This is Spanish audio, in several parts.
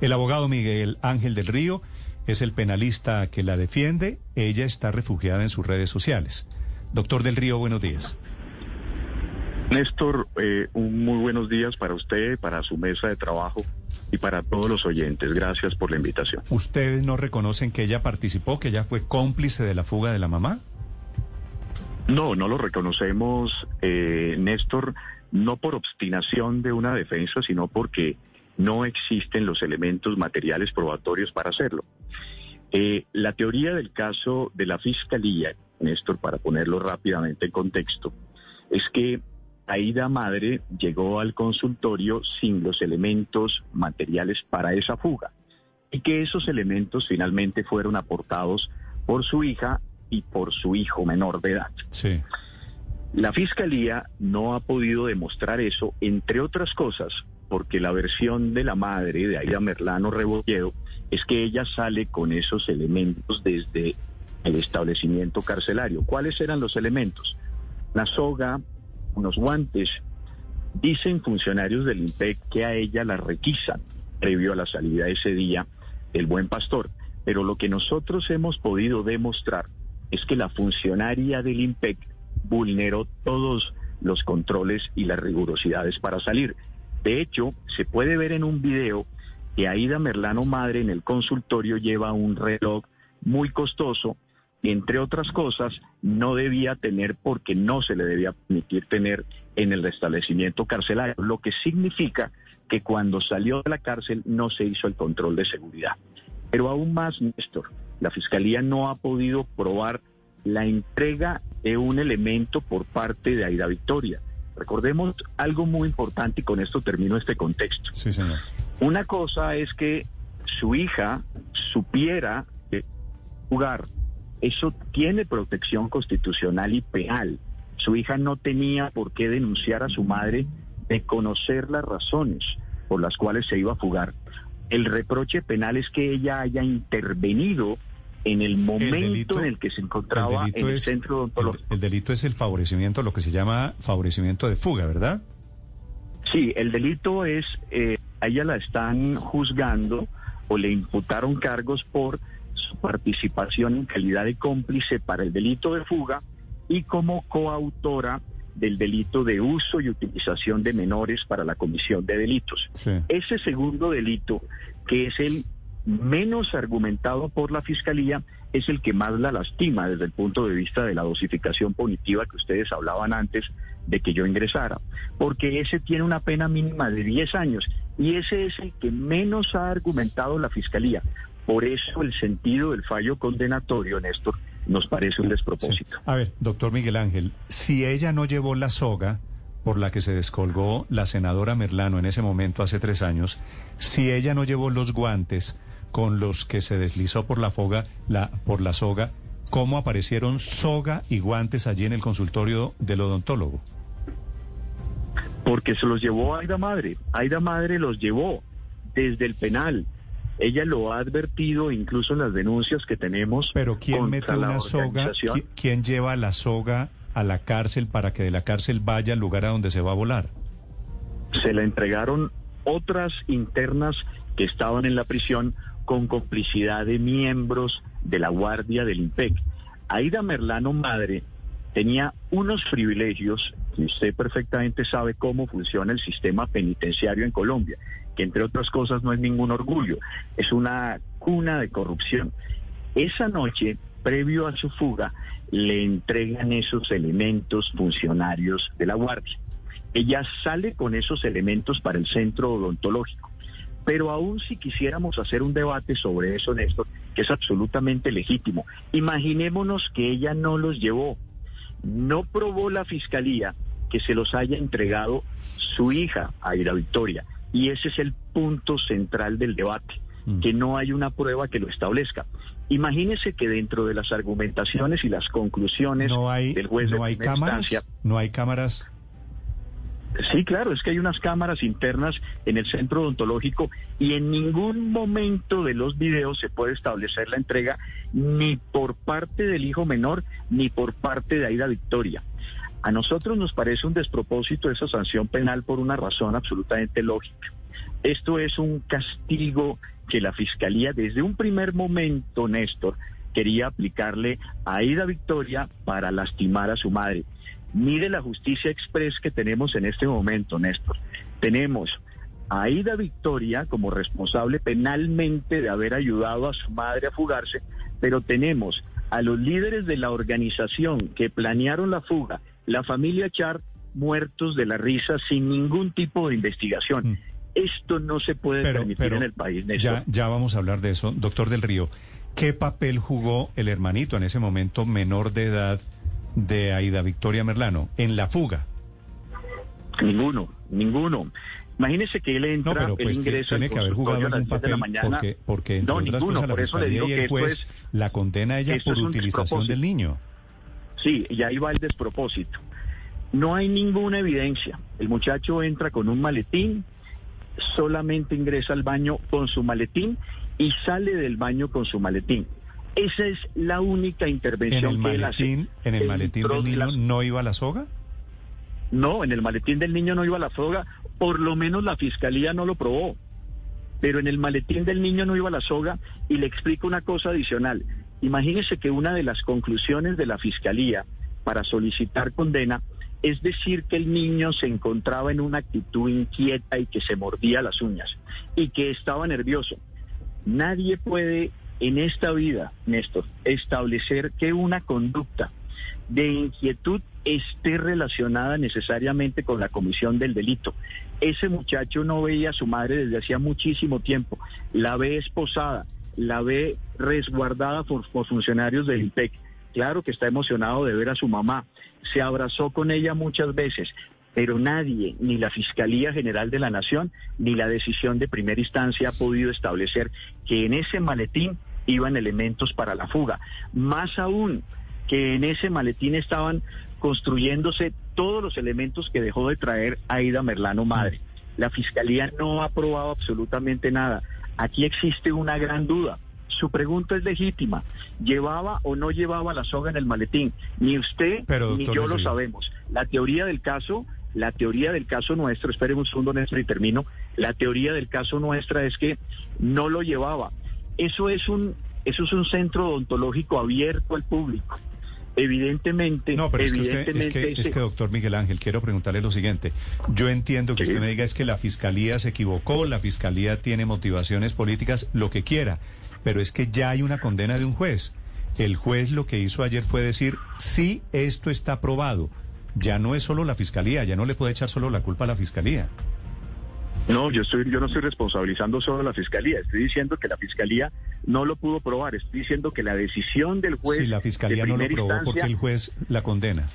El abogado Miguel Ángel del Río es el penalista que la defiende. Ella está refugiada en sus redes sociales. Doctor del Río, buenos días. Néstor, eh, un muy buenos días para usted, para su mesa de trabajo y para todos los oyentes. Gracias por la invitación. ¿Ustedes no reconocen que ella participó, que ella fue cómplice de la fuga de la mamá? No, no lo reconocemos, eh, Néstor, no por obstinación de una defensa, sino porque no existen los elementos materiales probatorios para hacerlo. Eh, la teoría del caso de la Fiscalía, Néstor, para ponerlo rápidamente en contexto, es que Aida Madre llegó al consultorio sin los elementos materiales para esa fuga y que esos elementos finalmente fueron aportados por su hija y por su hijo menor de edad. Sí. La fiscalía no ha podido demostrar eso, entre otras cosas, porque la versión de la madre de Aida Merlano Rebolledo es que ella sale con esos elementos desde el establecimiento carcelario. ¿Cuáles eran los elementos? La soga, unos guantes. Dicen funcionarios del IMPEC que a ella la requisan previo a la salida ese día el buen pastor. Pero lo que nosotros hemos podido demostrar es que la funcionaria del IMPEC vulneró todos los controles y las rigurosidades para salir. De hecho, se puede ver en un video que Aida Merlano Madre en el consultorio lleva un reloj muy costoso entre otras cosas, no debía tener porque no se le debía permitir tener en el restablecimiento carcelario, lo que significa que cuando salió de la cárcel no se hizo el control de seguridad. Pero aún más, Néstor, la Fiscalía no ha podido probar la entrega de un elemento por parte de Aida Victoria. Recordemos algo muy importante y con esto termino este contexto. Sí, señor. Una cosa es que su hija supiera jugar eso tiene protección constitucional y penal. Su hija no tenía por qué denunciar a su madre de conocer las razones por las cuales se iba a fugar. El reproche penal es que ella haya intervenido en el momento en el que se encontraba en el centro odontológico. El, delito es el favorecimiento, lo que se llama favorecimiento de fuga, ¿verdad? Sí, el delito es, eh, a ella la están juzgando o le imputaron cargos por su participación en calidad de cómplice para el delito de fuga y como coautora del delito de uso y utilización de menores para la comisión de delitos. Ese segundo delito, que es el menos argumentado por la Fiscalía, es el que más la lastima desde el punto de vista de la dosificación punitiva que ustedes hablaban antes de que yo ingresara, porque ese tiene una pena mínima de 10 años y ese es el que menos ha argumentado la Fiscalía. Por eso el sentido del fallo condenatorio, Néstor, nos parece un despropósito. A ver, doctor Miguel Ángel, si ella no llevó la soga por la que se descolgó la senadora Merlano en ese momento hace tres años, si ella no llevó los guantes con los que se deslizó por la foga, la, por la soga, ¿cómo aparecieron soga y guantes allí en el consultorio del odontólogo? Porque se los llevó Aida Madre. Aida Madre los llevó desde el penal ella lo ha advertido incluso en las denuncias que tenemos. Pero ¿quién mete una soga? ¿Quién lleva la soga a la cárcel para que de la cárcel vaya al lugar a donde se va a volar? Se la entregaron otras internas que estaban en la prisión con complicidad de miembros de la Guardia del IMPEC. Aida Merlano Madre tenía unos privilegios que usted perfectamente sabe cómo funciona el sistema penitenciario en Colombia que entre otras cosas no es ningún orgullo, es una cuna de corrupción. Esa noche, previo a su fuga, le entregan esos elementos funcionarios de la Guardia. Ella sale con esos elementos para el centro odontológico. Pero aún si quisiéramos hacer un debate sobre eso, Néstor, que es absolutamente legítimo, imaginémonos que ella no los llevó. No probó la fiscalía que se los haya entregado su hija, Aira Victoria. Y ese es el punto central del debate, mm. que no hay una prueba que lo establezca. Imagínese que dentro de las argumentaciones y las conclusiones del juez no hay cámaras, no hay cámaras. Sí, claro, es que hay unas cámaras internas en el centro odontológico y en ningún momento de los videos se puede establecer la entrega ni por parte del hijo menor ni por parte de Aida Victoria. A nosotros nos parece un despropósito esa sanción penal por una razón absolutamente lógica. Esto es un castigo que la Fiscalía desde un primer momento, Néstor, quería aplicarle a Aida Victoria para lastimar a su madre. Mire la justicia express que tenemos en este momento, Néstor. Tenemos a Aida Victoria como responsable penalmente de haber ayudado a su madre a fugarse, pero tenemos a los líderes de la organización que planearon la fuga, la familia Char, muertos de la risa sin ningún tipo de investigación. Mm. Esto no se puede permitir en el país. Ya, ya vamos a hablar de eso. Doctor del Río, ¿qué papel jugó el hermanito en ese momento menor de edad de Aida Victoria Merlano en la fuga? Ninguno, ninguno. Imagínese que él entra, no, pero pues tiene que haber jugado algún papel porque, porque no, ninguno, por eso le digo que juez la condena a ella por utilización del niño. Sí, y ahí va el despropósito. No hay ninguna evidencia. El muchacho entra con un maletín, solamente ingresa al baño con su maletín y sale del baño con su maletín. Esa es la única intervención ¿En el que maletín, ¿En el maletín del niño no iba la soga? No, en el maletín del niño no iba la soga, por lo menos la fiscalía no lo probó. Pero en el maletín del niño no iba la soga y le explico una cosa adicional. Imagínese que una de las conclusiones de la fiscalía para solicitar condena es decir que el niño se encontraba en una actitud inquieta y que se mordía las uñas y que estaba nervioso. Nadie puede en esta vida, Néstor, establecer que una conducta de inquietud esté relacionada necesariamente con la comisión del delito. Ese muchacho no veía a su madre desde hacía muchísimo tiempo, la ve esposada, la ve resguardada por, funcionarios del IPEC Claro que está emocionado de ver a su mamá. Se abrazó con ella muchas veces, pero nadie, ni la Fiscalía General de la Nación, ni la decisión de primera instancia ha podido establecer que en ese maletín iban elementos para la fuga. Más aún, que en ese maletín estaban construyéndose todos los elementos que dejó de traer Aida Merlano Madre. La Fiscalía no ha probado absolutamente nada. Aquí existe una gran duda. Su pregunta es legítima. ¿Llevaba o no llevaba la soga en el maletín? Ni usted ni yo lo sabemos. La teoría del caso, la teoría del caso nuestro, espere un segundo, Néstor, y termino. La teoría del caso nuestra es que no lo llevaba. Eso es un, eso es un centro odontológico abierto al público. Evidentemente, no, pero es que, es, que, doctor Miguel Ángel, quiero preguntarle lo siguiente. Yo entiendo que usted me diga es que la fiscalía se equivocó, la fiscalía tiene motivaciones políticas, lo que quiera pero es que ya hay una condena de un juez. El juez lo que hizo ayer fue decir, sí, esto está probado. Ya no es solo la fiscalía, ya no le puede echar solo la culpa a la fiscalía. No, yo estoy, yo no estoy responsabilizando solo a la fiscalía. Estoy diciendo que la fiscalía no lo pudo probar. Estoy diciendo que la decisión del juez. Si la fiscalía no lo probó, porque el juez la condena?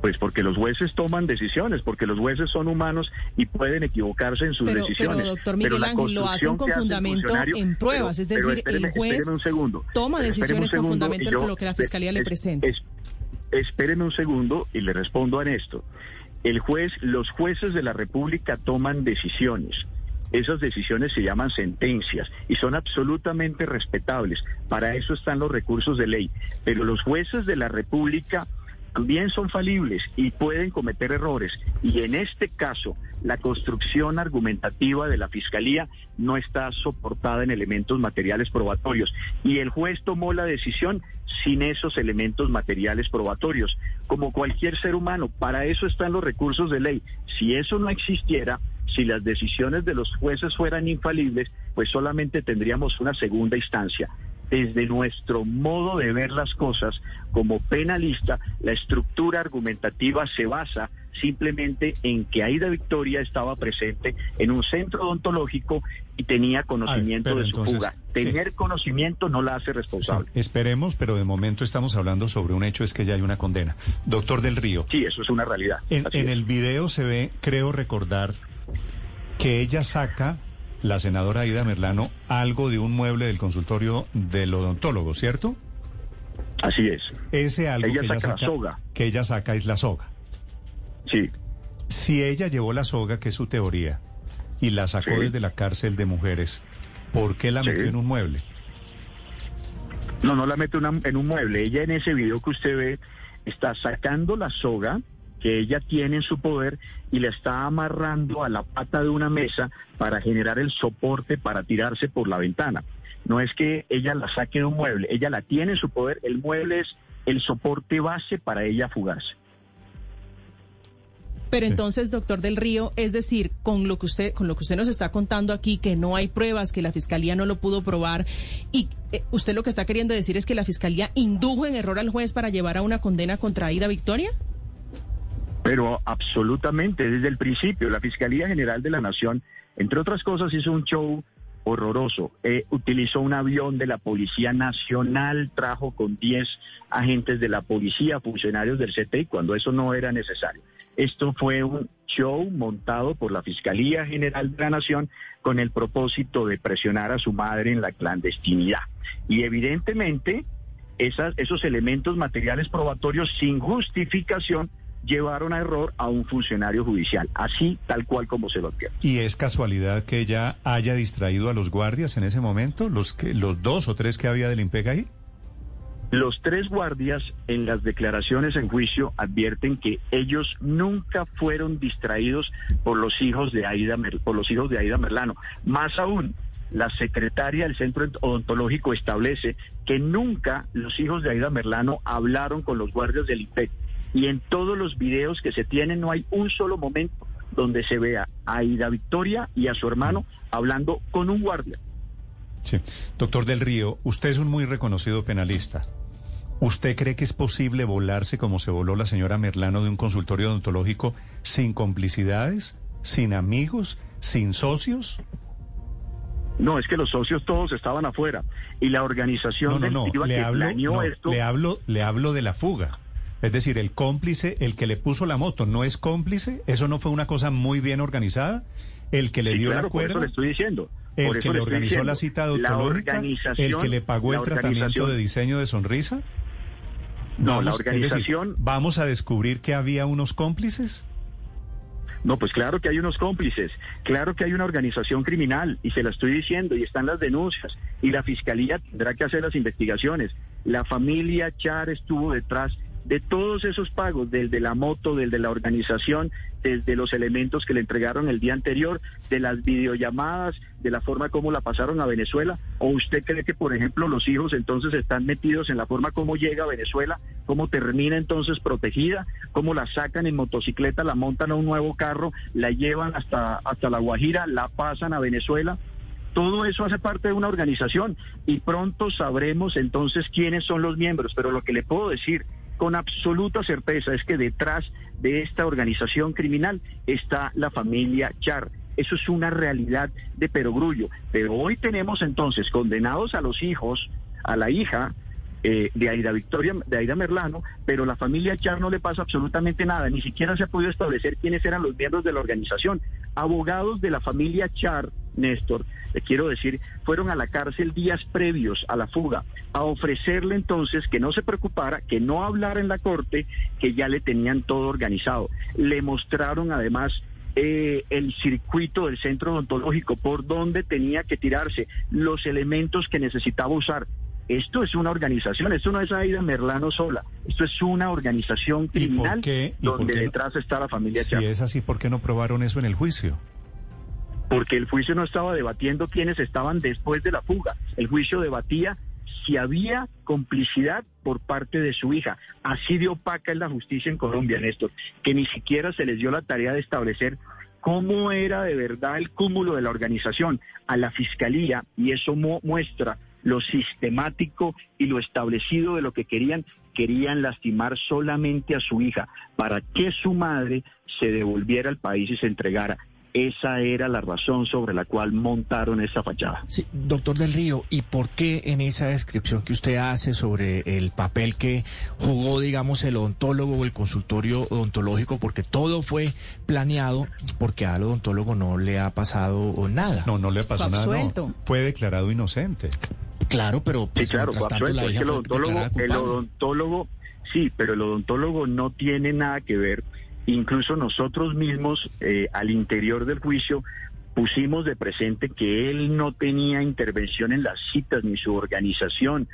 Pues porque los jueces toman decisiones, porque los jueces son humanos y pueden equivocarse en sus decisiones. Pero, doctor Miguel Ángel, lo hacen con fundamento en pruebas, es decir, el juez toma decisiones con fundamento en lo que la fiscalía le presenta. espérenme un segundo y le respondo a esto. El juez, los jueces de la República toman decisiones. Esas decisiones se llaman sentencias y son absolutamente respetables. Para eso están los recursos de ley. Pero los jueces de la República también son falibles y pueden cometer errores. Y en este caso, la construcción argumentativa de la Fiscalía no está soportada en elementos materiales probatorios. Y el juez tomó la decisión sin esos elementos materiales probatorios. Como cualquier ser humano, para eso están los recursos de ley. Si eso no existiera, si las decisiones de los jueces fueran infalibles, pues solamente tendríamos una segunda instancia desde nuestro modo de ver las cosas como penalista, la estructura argumentativa se basa simplemente en que Aida Victoria estaba presente en un centro odontológico y tenía conocimiento de su fuga. Tener conocimiento no la hace responsable. esperemos, pero de momento estamos hablando sobre un hecho, es que ya hay una condena. Doctor del Río. Sí, eso es una realidad. En, el video se ve, creo recordar, que ella saca la senadora Aida Merlano algo de un mueble del consultorio del odontólogo, ¿cierto? Así es. Ese algo que, ella saca, soga. que ella saca es la soga. Sí. Si ella llevó la soga, que es su teoría, y la sacó desde la cárcel de mujeres, ¿por qué la metió en un mueble? No, no la mete en un mueble. Ella en ese video que usted ve está sacando la soga que ella tiene en su poder y la está amarrando a la pata de una mesa para generar el soporte para tirarse por la ventana. No es que ella la saque de un mueble, ella la tiene en su poder, el mueble es el soporte base para ella fugarse. Pero entonces, doctor del Río, es decir, con lo que usted con lo que usted nos está contando aquí, que no hay pruebas, que la fiscalía no lo pudo probar, y eh, usted lo que está queriendo decir es que la fiscalía indujo en error al juez para llevar a una condena contra Aida Victoria. Pero absolutamente, desde el principio, la Fiscalía General de la Nación, entre otras cosas, hizo un show horroroso. Eh, utilizó un avión de la Policía Nacional, trajo con 10 agentes de la policía, funcionarios del CTI, cuando eso no era necesario. Esto fue un show montado por la Fiscalía General de la Nación con el propósito de presionar a su madre en la clandestinidad. Y evidentemente esos elementos materiales probatorios sin justificación llevaron a error a un funcionario judicial, así tal cual como se lo advierte. ¿Y es casualidad que ella haya distraído a los guardias en ese momento, los, que, los dos o tres que había del IMPEC ahí? Los tres guardias en las declaraciones en juicio advierten que ellos nunca fueron distraídos por los hijos de Aida, por los hijos de Aida Merlano. Más aún, la secretaria del Centro Odontológico establece que nunca los hijos de Aida Merlano hablaron con los guardias del IPEC. Y en todos los videos que se tienen no hay un solo momento donde se vea a Aida Victoria y a su hermano hablando con un guardia. Sí. Doctor del Río, usted es un muy reconocido penalista. ¿Usted cree que es posible volarse como se voló la señora Merlano de un consultorio odontológico sin complicidades, sin amigos, sin socios? No, es que los socios todos estaban afuera y la organización no, no, no. Le hablo, Le hablo, le hablo de la fuga. Es decir, el cómplice, el que le puso la moto, ¿no es cómplice? ¿Eso no fue una cosa muy bien organizada? El que le dio la cuerda. Por eso le estoy diciendo. El que le organizó la cita odontológica, el que le pagó el tratamiento de diseño de sonrisa. No, la organización... ¿Vamos a descubrir que había unos cómplices? No, pues claro que hay unos cómplices, claro que hay una organización criminal y se la estoy diciendo y están las denuncias y la fiscalía tendrá que hacer las investigaciones. La familia Char estuvo detrás de todos esos pagos, del de la moto, del de la organización, desde los elementos que le entregaron el día anterior, de las videollamadas, de la forma como la pasaron a Venezuela? ¿O usted cree que, por ejemplo, los hijos entonces están metidos en la forma como llega a Venezuela, cómo termina entonces protegida, cómo la sacan en motocicleta, la montan a un nuevo carro, la llevan hasta, hasta La Guajira, la pasan a Venezuela? Todo eso hace parte de una organización y pronto sabremos entonces quiénes son los miembros, pero lo que le puedo decir con absoluta certeza es que detrás de esta organización criminal está la familia Char. Eso es una realidad de perogrullo. Pero hoy tenemos entonces condenados a los hijos, a la hija, eh, de Aida Victoria, de Aida Merlano, pero la familia Char no le pasa absolutamente nada, ni siquiera se ha podido establecer quiénes eran los miembros de la organización. Abogados de la familia Char, Néstor, le quiero decir, fueron a la cárcel días previos a la fuga a ofrecerle entonces que no se preocupara, que no hablara en la corte, que ya le tenían todo organizado. Le mostraron además eh, el circuito del centro odontológico, por donde tenía que tirarse, los elementos que necesitaba usar. Esto es una organización, esto no es Aida Merlano sola, esto es una organización criminal donde detrás está la familia Si es así, ¿por qué no probaron eso en el juicio? Porque el juicio no estaba debatiendo quiénes estaban después de la fuga, el juicio debatía si había complicidad por parte de su hija. Así de opaca es la justicia en Colombia, Néstor, que ni siquiera se les dio la tarea de establecer cómo era de verdad el cúmulo de la organización a la fiscalía y eso muestra lo sistemático y lo establecido de lo que querían, querían lastimar solamente a su hija para que su madre se devolviera al país y se entregara. Esa era la razón sobre la cual montaron esa fachada. Sí, doctor del Río, ¿y por qué en esa descripción que usted hace sobre el papel que jugó, digamos, el odontólogo o el consultorio odontológico, porque todo fue planeado, porque al odontólogo no le ha pasado nada? No, no le ha pasado nada. Fue declarado inocente. Claro, pero pues, sí, claro, el odontólogo, el odontólogo, sí, pero el odontólogo no tiene nada que ver. Incluso nosotros mismos, eh, al interior del juicio, pusimos de presente que él no tenía intervención en las citas ni su organización.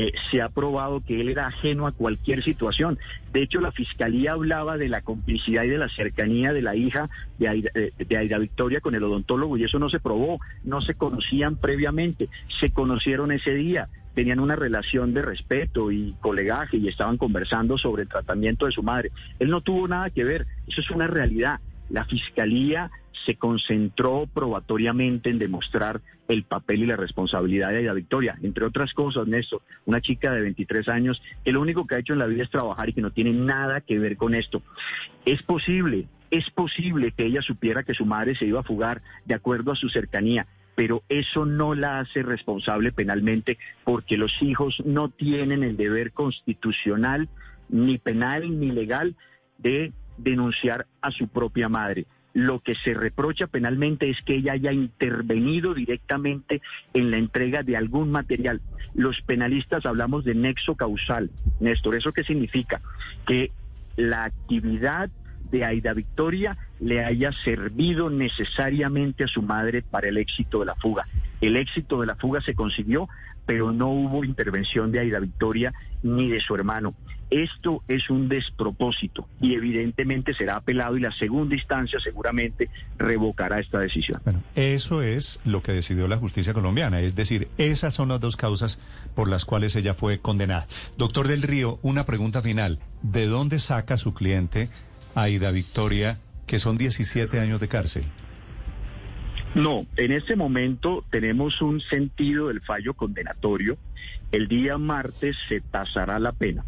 Eh, se ha probado que él era ajeno a cualquier situación. De hecho, la fiscalía hablaba de la complicidad y de la cercanía de la hija de Aida, eh, de Aida, Victoria con el odontólogo y eso no se probó, no se conocían previamente, se conocieron ese día tenían una relación de respeto y colegaje y estaban conversando sobre el tratamiento de su madre. Él no tuvo nada que ver, eso es una realidad. La fiscalía se concentró probatoriamente en demostrar el papel y la responsabilidad de Aida Victoria. Entre otras cosas, Néstor, una chica de 23 años, que lo único que ha hecho en la vida es trabajar y que no tiene nada que ver con esto. Es posible, es posible que ella supiera que su madre se iba a fugar de acuerdo a su cercanía, pero eso no la hace responsable penalmente porque los hijos no tienen el deber constitucional, ni penal, ni legal de denunciar a su propia madre. Lo que se reprocha penalmente es que ella haya intervenido directamente en la entrega de algún material. Los penalistas hablamos de nexo causal. Néstor, ¿eso qué significa? Que la actividad de Aida Victoria le haya servido necesariamente a su madre para el éxito de la fuga. El éxito de la fuga se consiguió, pero no hubo intervención de Aida Victoria ni de su hermano. Esto es un despropósito y evidentemente será apelado y la segunda instancia seguramente revocará esta decisión. Bueno, eso es lo que decidió la justicia colombiana, es decir, esas son las dos causas por las cuales ella fue condenada. Doctor del Río, una pregunta final. ¿De dónde saca su cliente Aida Victoria, que son 17 años de cárcel? No, en este momento tenemos un sentido del fallo condenatorio. El día martes se tasará la pena.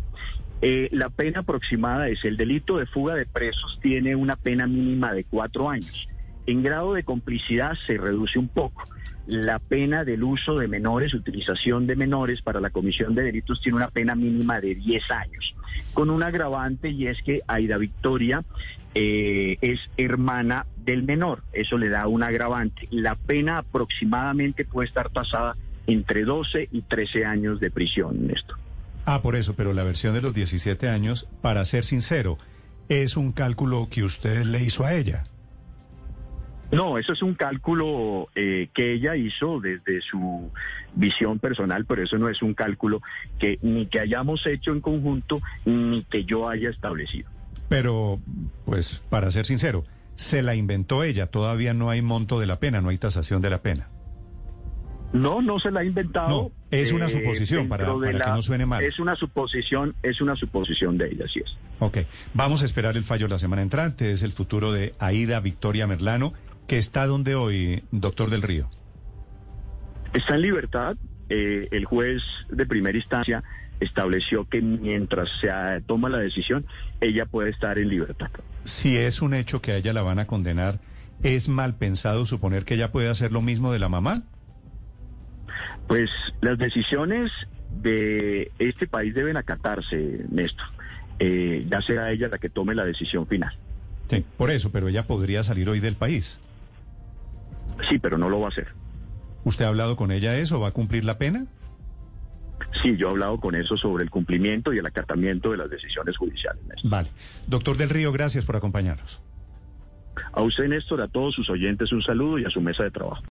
Eh, la pena aproximada es el delito de fuga de presos tiene una pena mínima de cuatro años. En grado de complicidad se reduce un poco. La pena del uso de menores, utilización de menores para la comisión de delitos tiene una pena mínima de 10 años, con un agravante y es que Aida Victoria eh, es hermana del menor, eso le da un agravante. La pena aproximadamente puede estar tasada entre 12 y 13 años de prisión, Néstor. Ah, por eso, pero la versión de los 17 años, para ser sincero, es un cálculo que usted le hizo a ella. No, eso es un cálculo eh, que ella hizo desde su visión personal, pero eso no es un cálculo que ni que hayamos hecho en conjunto ni que yo haya establecido. Pero, pues, para ser sincero, se la inventó ella, todavía no hay monto de la pena, no hay tasación de la pena. No, no se la ha inventado. No, es una suposición para, para la, que no suene mal. Es una suposición, es una suposición de ella, así es. Ok, vamos a esperar el fallo la semana entrante, es el futuro de Aida Victoria Merlano, que está donde hoy, doctor del Río. Está en libertad. Eh, el juez de primera instancia estableció que mientras se toma la decisión, ella puede estar en libertad. Si es un hecho que a ella la van a condenar, ¿es mal pensado suponer que ella puede hacer lo mismo de la mamá? Pues las decisiones de este país deben acatarse, Néstor. Eh, ya será ella la que tome la decisión final. Sí, por eso, pero ella podría salir hoy del país. Sí, pero no lo va a hacer. ¿Usted ha hablado con ella eso? ¿Va a cumplir la pena? Sí, yo he hablado con eso sobre el cumplimiento y el acatamiento de las decisiones judiciales. Néstor. Vale. Doctor del Río, gracias por acompañarnos. A usted, Néstor, a todos sus oyentes un saludo y a su mesa de trabajo.